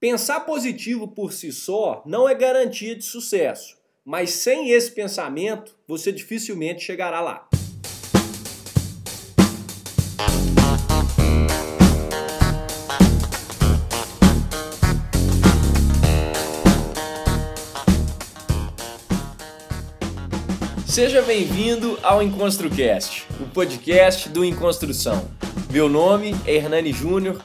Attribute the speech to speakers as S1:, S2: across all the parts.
S1: Pensar positivo por si só não é garantia de sucesso, mas sem esse pensamento você dificilmente chegará lá. Seja bem-vindo ao EnconstruCast, o podcast do Enconstrução. Meu nome é Hernani Júnior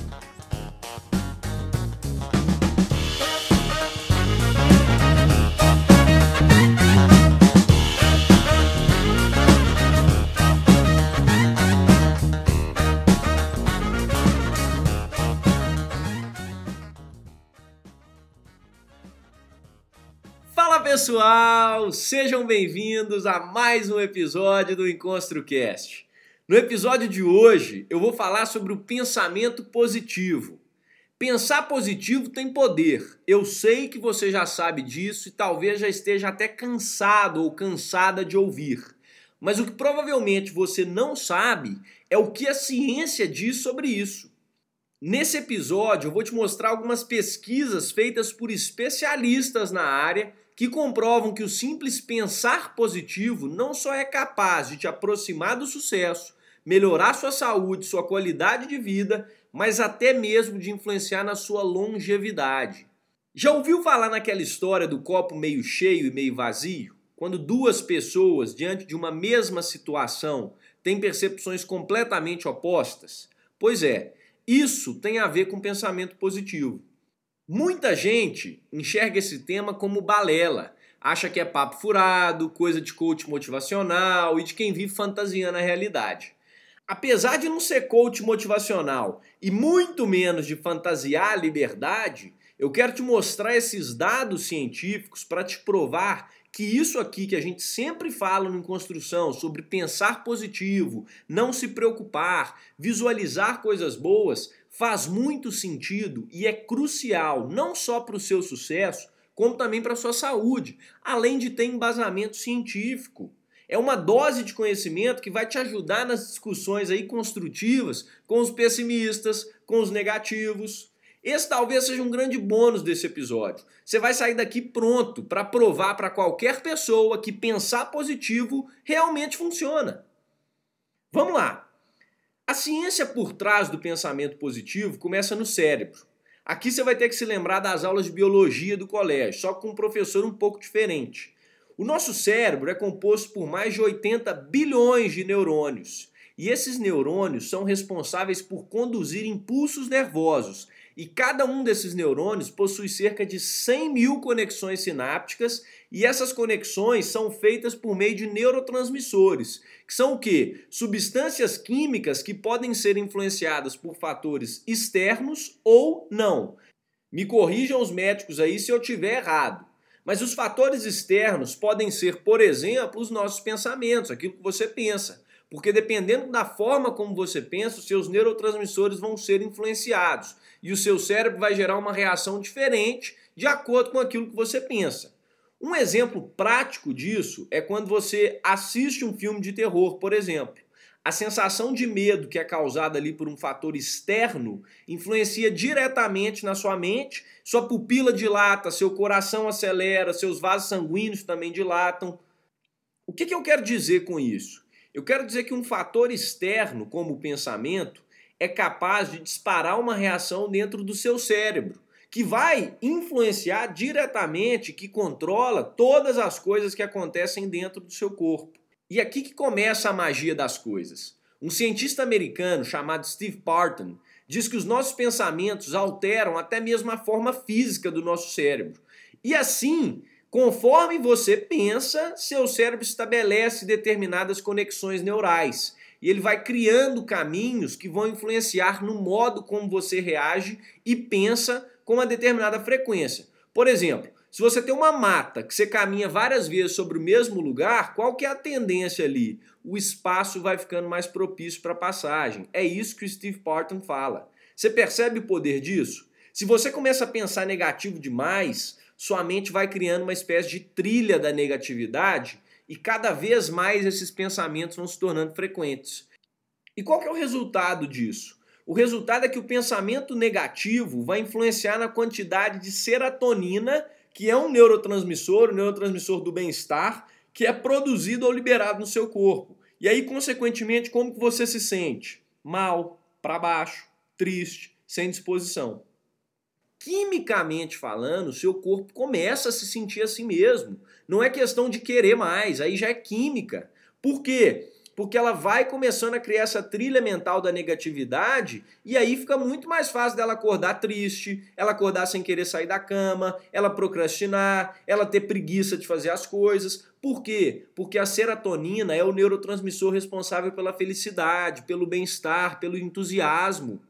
S1: Pessoal, sejam bem-vindos a mais um episódio do EnconstruCast. No episódio de hoje, eu vou falar sobre o pensamento positivo. Pensar positivo tem poder. Eu sei que você já sabe disso e talvez já esteja até cansado ou cansada de ouvir. Mas o que provavelmente você não sabe é o que a ciência diz sobre isso. Nesse episódio, eu vou te mostrar algumas pesquisas feitas por especialistas na área que comprovam que o simples pensar positivo não só é capaz de te aproximar do sucesso, melhorar sua saúde, sua qualidade de vida, mas até mesmo de influenciar na sua longevidade. Já ouviu falar naquela história do copo meio cheio e meio vazio? Quando duas pessoas, diante de uma mesma situação, têm percepções completamente opostas? Pois é, isso tem a ver com pensamento positivo. Muita gente enxerga esse tema como balela, acha que é papo furado, coisa de coach motivacional e de quem vive fantasiando a realidade. Apesar de não ser coach motivacional e muito menos de fantasiar a liberdade, eu quero te mostrar esses dados científicos para te provar que isso aqui que a gente sempre fala no construção sobre pensar positivo, não se preocupar, visualizar coisas boas, faz muito sentido e é crucial não só para o seu sucesso, como também para a sua saúde, além de ter embasamento científico. É uma dose de conhecimento que vai te ajudar nas discussões aí construtivas com os pessimistas, com os negativos. Esse talvez seja um grande bônus desse episódio. Você vai sair daqui pronto para provar para qualquer pessoa que pensar positivo realmente funciona. Vamos lá. A ciência por trás do pensamento positivo começa no cérebro. Aqui você vai ter que se lembrar das aulas de biologia do colégio, só com um professor um pouco diferente. O nosso cérebro é composto por mais de 80 bilhões de neurônios. E esses neurônios são responsáveis por conduzir impulsos nervosos e cada um desses neurônios possui cerca de 100 mil conexões sinápticas e essas conexões são feitas por meio de neurotransmissores, que são o quê? Substâncias químicas que podem ser influenciadas por fatores externos ou não. Me corrijam os médicos aí se eu tiver errado. Mas os fatores externos podem ser, por exemplo, os nossos pensamentos, aquilo que você pensa. Porque dependendo da forma como você pensa, os seus neurotransmissores vão ser influenciados e o seu cérebro vai gerar uma reação diferente de acordo com aquilo que você pensa. Um exemplo prático disso é quando você assiste um filme de terror, por exemplo. A sensação de medo que é causada ali por um fator externo influencia diretamente na sua mente, sua pupila dilata, seu coração acelera, seus vasos sanguíneos também dilatam. O que, que eu quero dizer com isso? Eu quero dizer que um fator externo, como o pensamento, é capaz de disparar uma reação dentro do seu cérebro, que vai influenciar diretamente, que controla todas as coisas que acontecem dentro do seu corpo. E aqui que começa a magia das coisas. Um cientista americano chamado Steve Parton diz que os nossos pensamentos alteram até mesmo a forma física do nosso cérebro. E assim, conforme você pensa, seu cérebro estabelece determinadas conexões neurais e ele vai criando caminhos que vão influenciar no modo como você reage e pensa com uma determinada frequência. Por exemplo, Se você tem uma mata que você caminha várias vezes sobre o mesmo lugar, qual que é a tendência ali? O espaço vai ficando mais propício para passagem. É isso que o Steve Parton fala. Você percebe o poder disso? Se você começa a pensar negativo demais, sua mente vai criando uma espécie de trilha da negatividade e cada vez mais esses pensamentos vão se tornando frequentes. E qual que é o resultado disso? O resultado é que o pensamento negativo vai influenciar na quantidade de serotonina que é um neurotransmissor, o um neurotransmissor do bem-estar, que é produzido ou liberado no seu corpo. E aí, consequentemente, como que você se sente? Mal, para baixo, triste, sem disposição. Quimicamente falando, seu corpo começa a se sentir assim mesmo. Não é questão de querer mais, aí já é química. Por quê? porque ela vai começando a criar essa trilha mental da negatividade e aí fica muito mais fácil dela acordar triste, ela acordar sem querer sair da cama, ela procrastinar, ela ter preguiça de fazer as coisas. Por quê? Porque a serotonina é o neurotransmissor responsável pela felicidade, pelo bem-estar, pelo entusiasmo.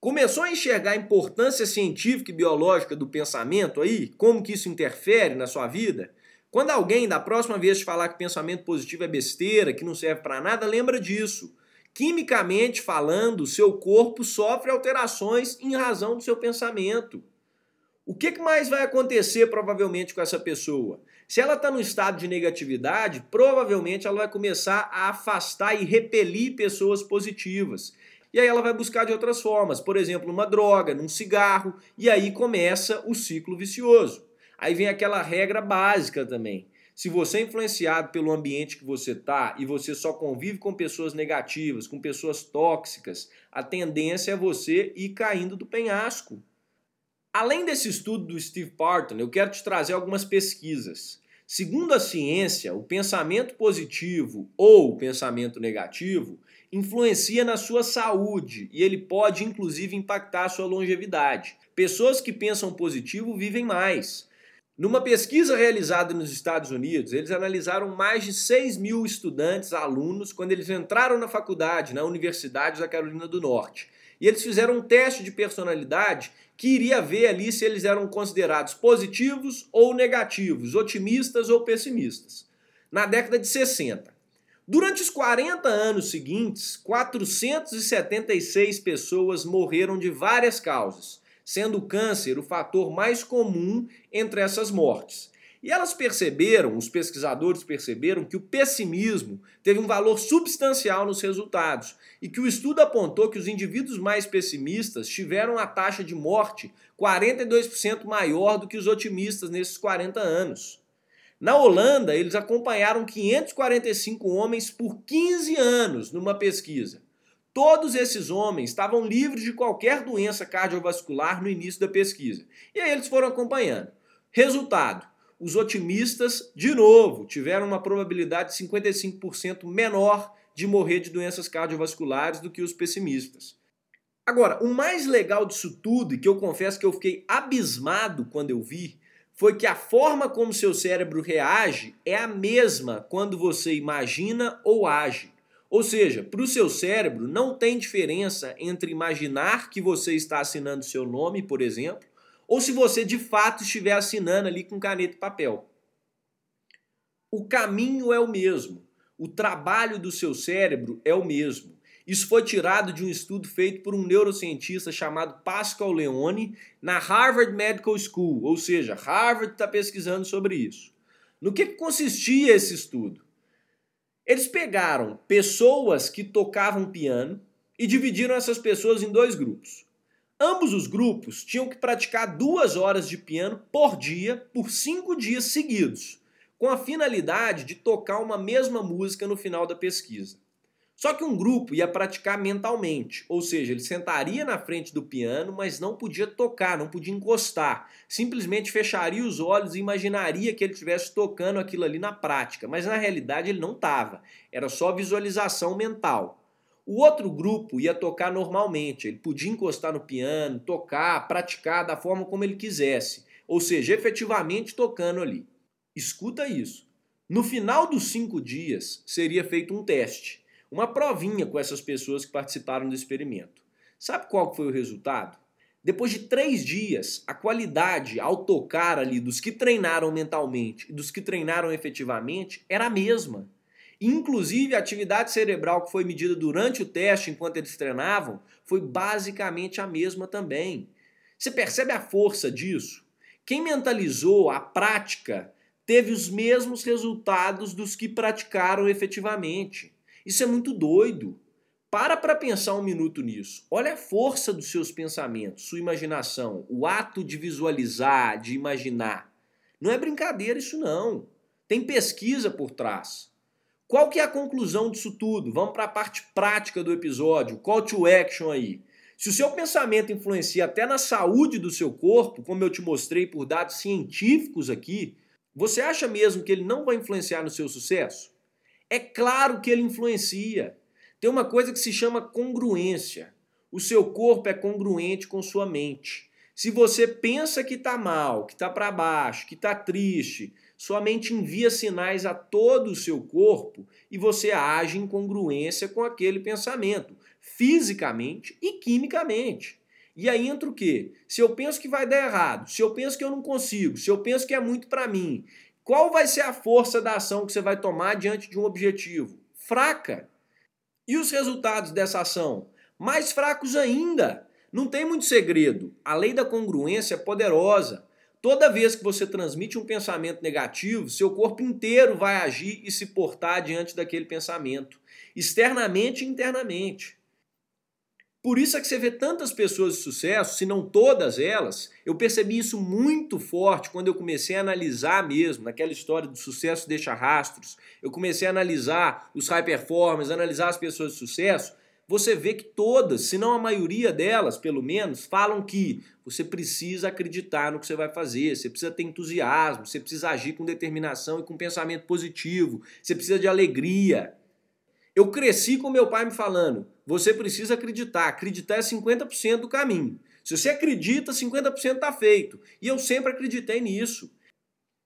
S1: Começou a enxergar a importância científica e biológica do pensamento aí? Como que isso interfere na sua vida? Quando alguém da próxima vez te falar que pensamento positivo é besteira, que não serve para nada, lembra disso. Quimicamente falando, seu corpo sofre alterações em razão do seu pensamento. O que mais vai acontecer provavelmente com essa pessoa? Se ela está no estado de negatividade, provavelmente ela vai começar a afastar e repelir pessoas positivas. E aí ela vai buscar de outras formas, por exemplo, numa droga, num cigarro, e aí começa o ciclo vicioso. Aí vem aquela regra básica também. Se você é influenciado pelo ambiente que você está e você só convive com pessoas negativas, com pessoas tóxicas, a tendência é você ir caindo do penhasco. Além desse estudo do Steve Parton, eu quero te trazer algumas pesquisas. Segundo a ciência, o pensamento positivo ou o pensamento negativo influencia na sua saúde e ele pode inclusive impactar a sua longevidade. Pessoas que pensam positivo vivem mais. Numa pesquisa realizada nos Estados Unidos, eles analisaram mais de 6 mil estudantes, alunos, quando eles entraram na faculdade, na Universidade da Carolina do Norte. E eles fizeram um teste de personalidade que iria ver ali se eles eram considerados positivos ou negativos, otimistas ou pessimistas. Na década de 60. Durante os 40 anos seguintes, 476 pessoas morreram de várias causas sendo o câncer o fator mais comum entre essas mortes. E elas perceberam, os pesquisadores perceberam, que o pessimismo teve um valor substancial nos resultados e que o estudo apontou que os indivíduos mais pessimistas tiveram a taxa de morte 42% maior do que os otimistas nesses 40 anos. Na Holanda, eles acompanharam 545 homens por 15 anos numa pesquisa. Todos esses homens estavam livres de qualquer doença cardiovascular no início da pesquisa. E aí eles foram acompanhando. Resultado: os otimistas, de novo, tiveram uma probabilidade de 55% menor de morrer de doenças cardiovasculares do que os pessimistas. Agora, o mais legal disso tudo, e que eu confesso que eu fiquei abismado quando eu vi, foi que a forma como seu cérebro reage é a mesma quando você imagina ou age. Ou seja, para o seu cérebro não tem diferença entre imaginar que você está assinando seu nome, por exemplo, ou se você de fato estiver assinando ali com caneta e papel. O caminho é o mesmo, o trabalho do seu cérebro é o mesmo. Isso foi tirado de um estudo feito por um neurocientista chamado Pascal Leone na Harvard Medical School, ou seja, Harvard está pesquisando sobre isso. No que consistia esse estudo? Eles pegaram pessoas que tocavam piano e dividiram essas pessoas em dois grupos. Ambos os grupos tinham que praticar duas horas de piano por dia por cinco dias seguidos, com a finalidade de tocar uma mesma música no final da pesquisa. Só que um grupo ia praticar mentalmente, ou seja, ele sentaria na frente do piano, mas não podia tocar, não podia encostar. Simplesmente fecharia os olhos e imaginaria que ele estivesse tocando aquilo ali na prática, mas na realidade ele não estava. Era só visualização mental. O outro grupo ia tocar normalmente, ele podia encostar no piano, tocar, praticar da forma como ele quisesse, ou seja, efetivamente tocando ali. Escuta isso. No final dos cinco dias seria feito um teste uma provinha com essas pessoas que participaram do experimento. Sabe qual foi o resultado? Depois de três dias, a qualidade ao tocar ali dos que treinaram mentalmente e dos que treinaram efetivamente era a mesma. Inclusive, a atividade cerebral que foi medida durante o teste, enquanto eles treinavam, foi basicamente a mesma também. Você percebe a força disso? Quem mentalizou a prática teve os mesmos resultados dos que praticaram efetivamente. Isso é muito doido. Para para pensar um minuto nisso. Olha a força dos seus pensamentos, sua imaginação, o ato de visualizar, de imaginar. Não é brincadeira isso não. Tem pesquisa por trás. Qual que é a conclusão disso tudo? Vamos para a parte prática do episódio, call to action aí. Se o seu pensamento influencia até na saúde do seu corpo, como eu te mostrei por dados científicos aqui, você acha mesmo que ele não vai influenciar no seu sucesso? É claro que ele influencia. Tem uma coisa que se chama congruência. O seu corpo é congruente com sua mente. Se você pensa que está mal, que está para baixo, que está triste, sua mente envia sinais a todo o seu corpo e você age em congruência com aquele pensamento, fisicamente e quimicamente. E aí entra o quê? Se eu penso que vai dar errado, se eu penso que eu não consigo, se eu penso que é muito para mim, qual vai ser a força da ação que você vai tomar diante de um objetivo? Fraca. E os resultados dessa ação? Mais fracos ainda. Não tem muito segredo. A lei da congruência é poderosa. Toda vez que você transmite um pensamento negativo, seu corpo inteiro vai agir e se portar diante daquele pensamento, externamente e internamente. Por isso é que você vê tantas pessoas de sucesso, se não todas elas. Eu percebi isso muito forte quando eu comecei a analisar mesmo, naquela história do sucesso deixa rastros. Eu comecei a analisar os high performers, analisar as pessoas de sucesso você vê que todas, se não a maioria delas, pelo menos, falam que você precisa acreditar no que você vai fazer, você precisa ter entusiasmo, você precisa agir com determinação e com pensamento positivo, você precisa de alegria. Eu cresci com meu pai me falando: você precisa acreditar, acreditar é 50% do caminho. Se você acredita, 50% está feito. E eu sempre acreditei nisso.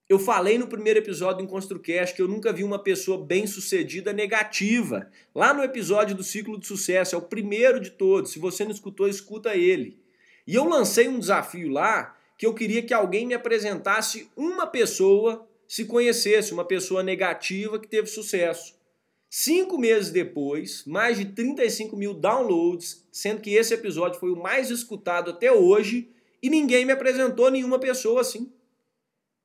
S1: Eu falei no primeiro episódio do EnconstruCast que eu nunca vi uma pessoa bem-sucedida negativa. Lá no episódio do ciclo de sucesso, é o primeiro de todos. Se você não escutou, escuta ele. E eu lancei um desafio lá que eu queria que alguém me apresentasse uma pessoa, se conhecesse, uma pessoa negativa que teve sucesso. Cinco meses depois, mais de 35 mil downloads, sendo que esse episódio foi o mais escutado até hoje, e ninguém me apresentou nenhuma pessoa assim.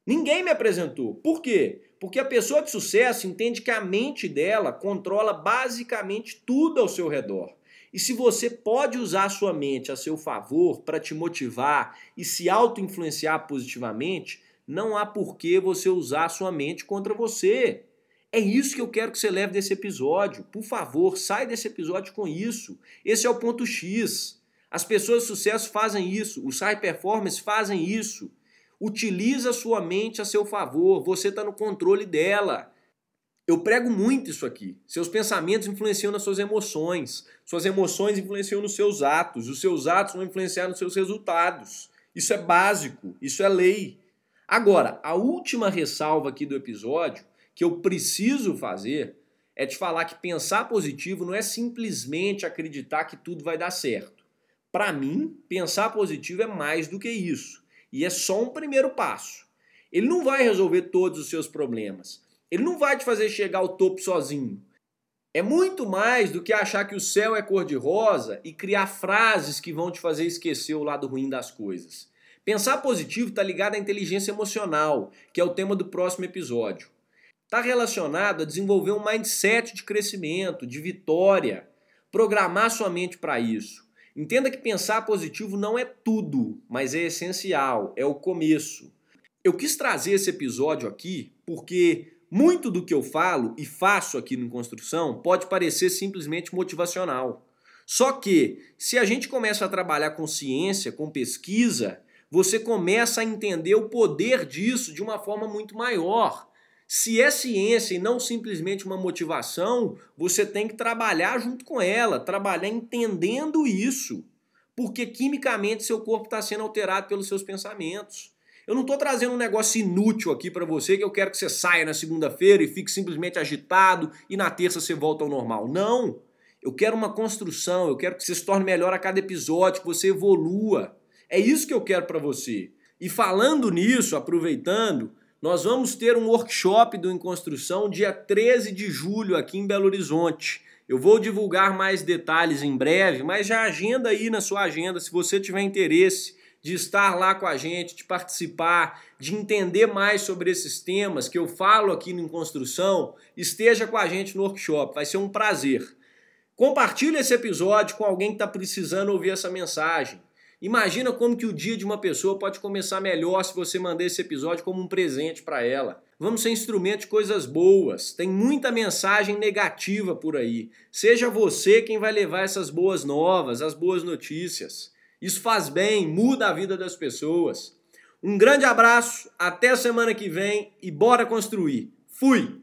S1: Ninguém me apresentou. Por quê? Porque a pessoa de sucesso entende que a mente dela controla basicamente tudo ao seu redor. E se você pode usar a sua mente a seu favor para te motivar e se auto-influenciar positivamente, não há por que você usar a sua mente contra você. É isso que eu quero que você leve desse episódio. Por favor, sai desse episódio com isso. Esse é o ponto X. As pessoas de sucesso fazem isso, os high performers fazem isso. Utiliza sua mente a seu favor, você está no controle dela. Eu prego muito isso aqui. Seus pensamentos influenciam nas suas emoções, suas emoções influenciam nos seus atos, os seus atos vão influenciar nos seus resultados. Isso é básico, isso é lei. Agora, a última ressalva aqui do episódio que eu preciso fazer é te falar que pensar positivo não é simplesmente acreditar que tudo vai dar certo. Para mim, pensar positivo é mais do que isso. E é só um primeiro passo. Ele não vai resolver todos os seus problemas. Ele não vai te fazer chegar ao topo sozinho. É muito mais do que achar que o céu é cor-de-rosa e criar frases que vão te fazer esquecer o lado ruim das coisas. Pensar positivo está ligado à inteligência emocional, que é o tema do próximo episódio. Está relacionado a desenvolver um mindset de crescimento, de vitória, programar sua mente para isso. Entenda que pensar positivo não é tudo, mas é essencial, é o começo. Eu quis trazer esse episódio aqui porque muito do que eu falo e faço aqui no Construção pode parecer simplesmente motivacional. Só que, se a gente começa a trabalhar com ciência, com pesquisa, você começa a entender o poder disso de uma forma muito maior. Se é ciência e não simplesmente uma motivação, você tem que trabalhar junto com ela, trabalhar entendendo isso, porque quimicamente seu corpo está sendo alterado pelos seus pensamentos. Eu não estou trazendo um negócio inútil aqui para você que eu quero que você saia na segunda-feira e fique simplesmente agitado e na terça você volta ao normal. Não! Eu quero uma construção, eu quero que você se torne melhor a cada episódio, que você evolua. É isso que eu quero para você. E falando nisso, aproveitando, nós vamos ter um workshop do Em Construção dia 13 de julho aqui em Belo Horizonte. Eu vou divulgar mais detalhes em breve, mas já agenda aí na sua agenda se você tiver interesse de estar lá com a gente, de participar, de entender mais sobre esses temas que eu falo aqui no Em Construção, esteja com a gente no workshop. Vai ser um prazer. Compartilhe esse episódio com alguém que está precisando ouvir essa mensagem. Imagina como que o dia de uma pessoa pode começar melhor se você mandar esse episódio como um presente para ela. Vamos ser instrumento de coisas boas. Tem muita mensagem negativa por aí. Seja você quem vai levar essas boas novas, as boas notícias. Isso faz bem, muda a vida das pessoas. Um grande abraço, até a semana que vem e bora construir. Fui!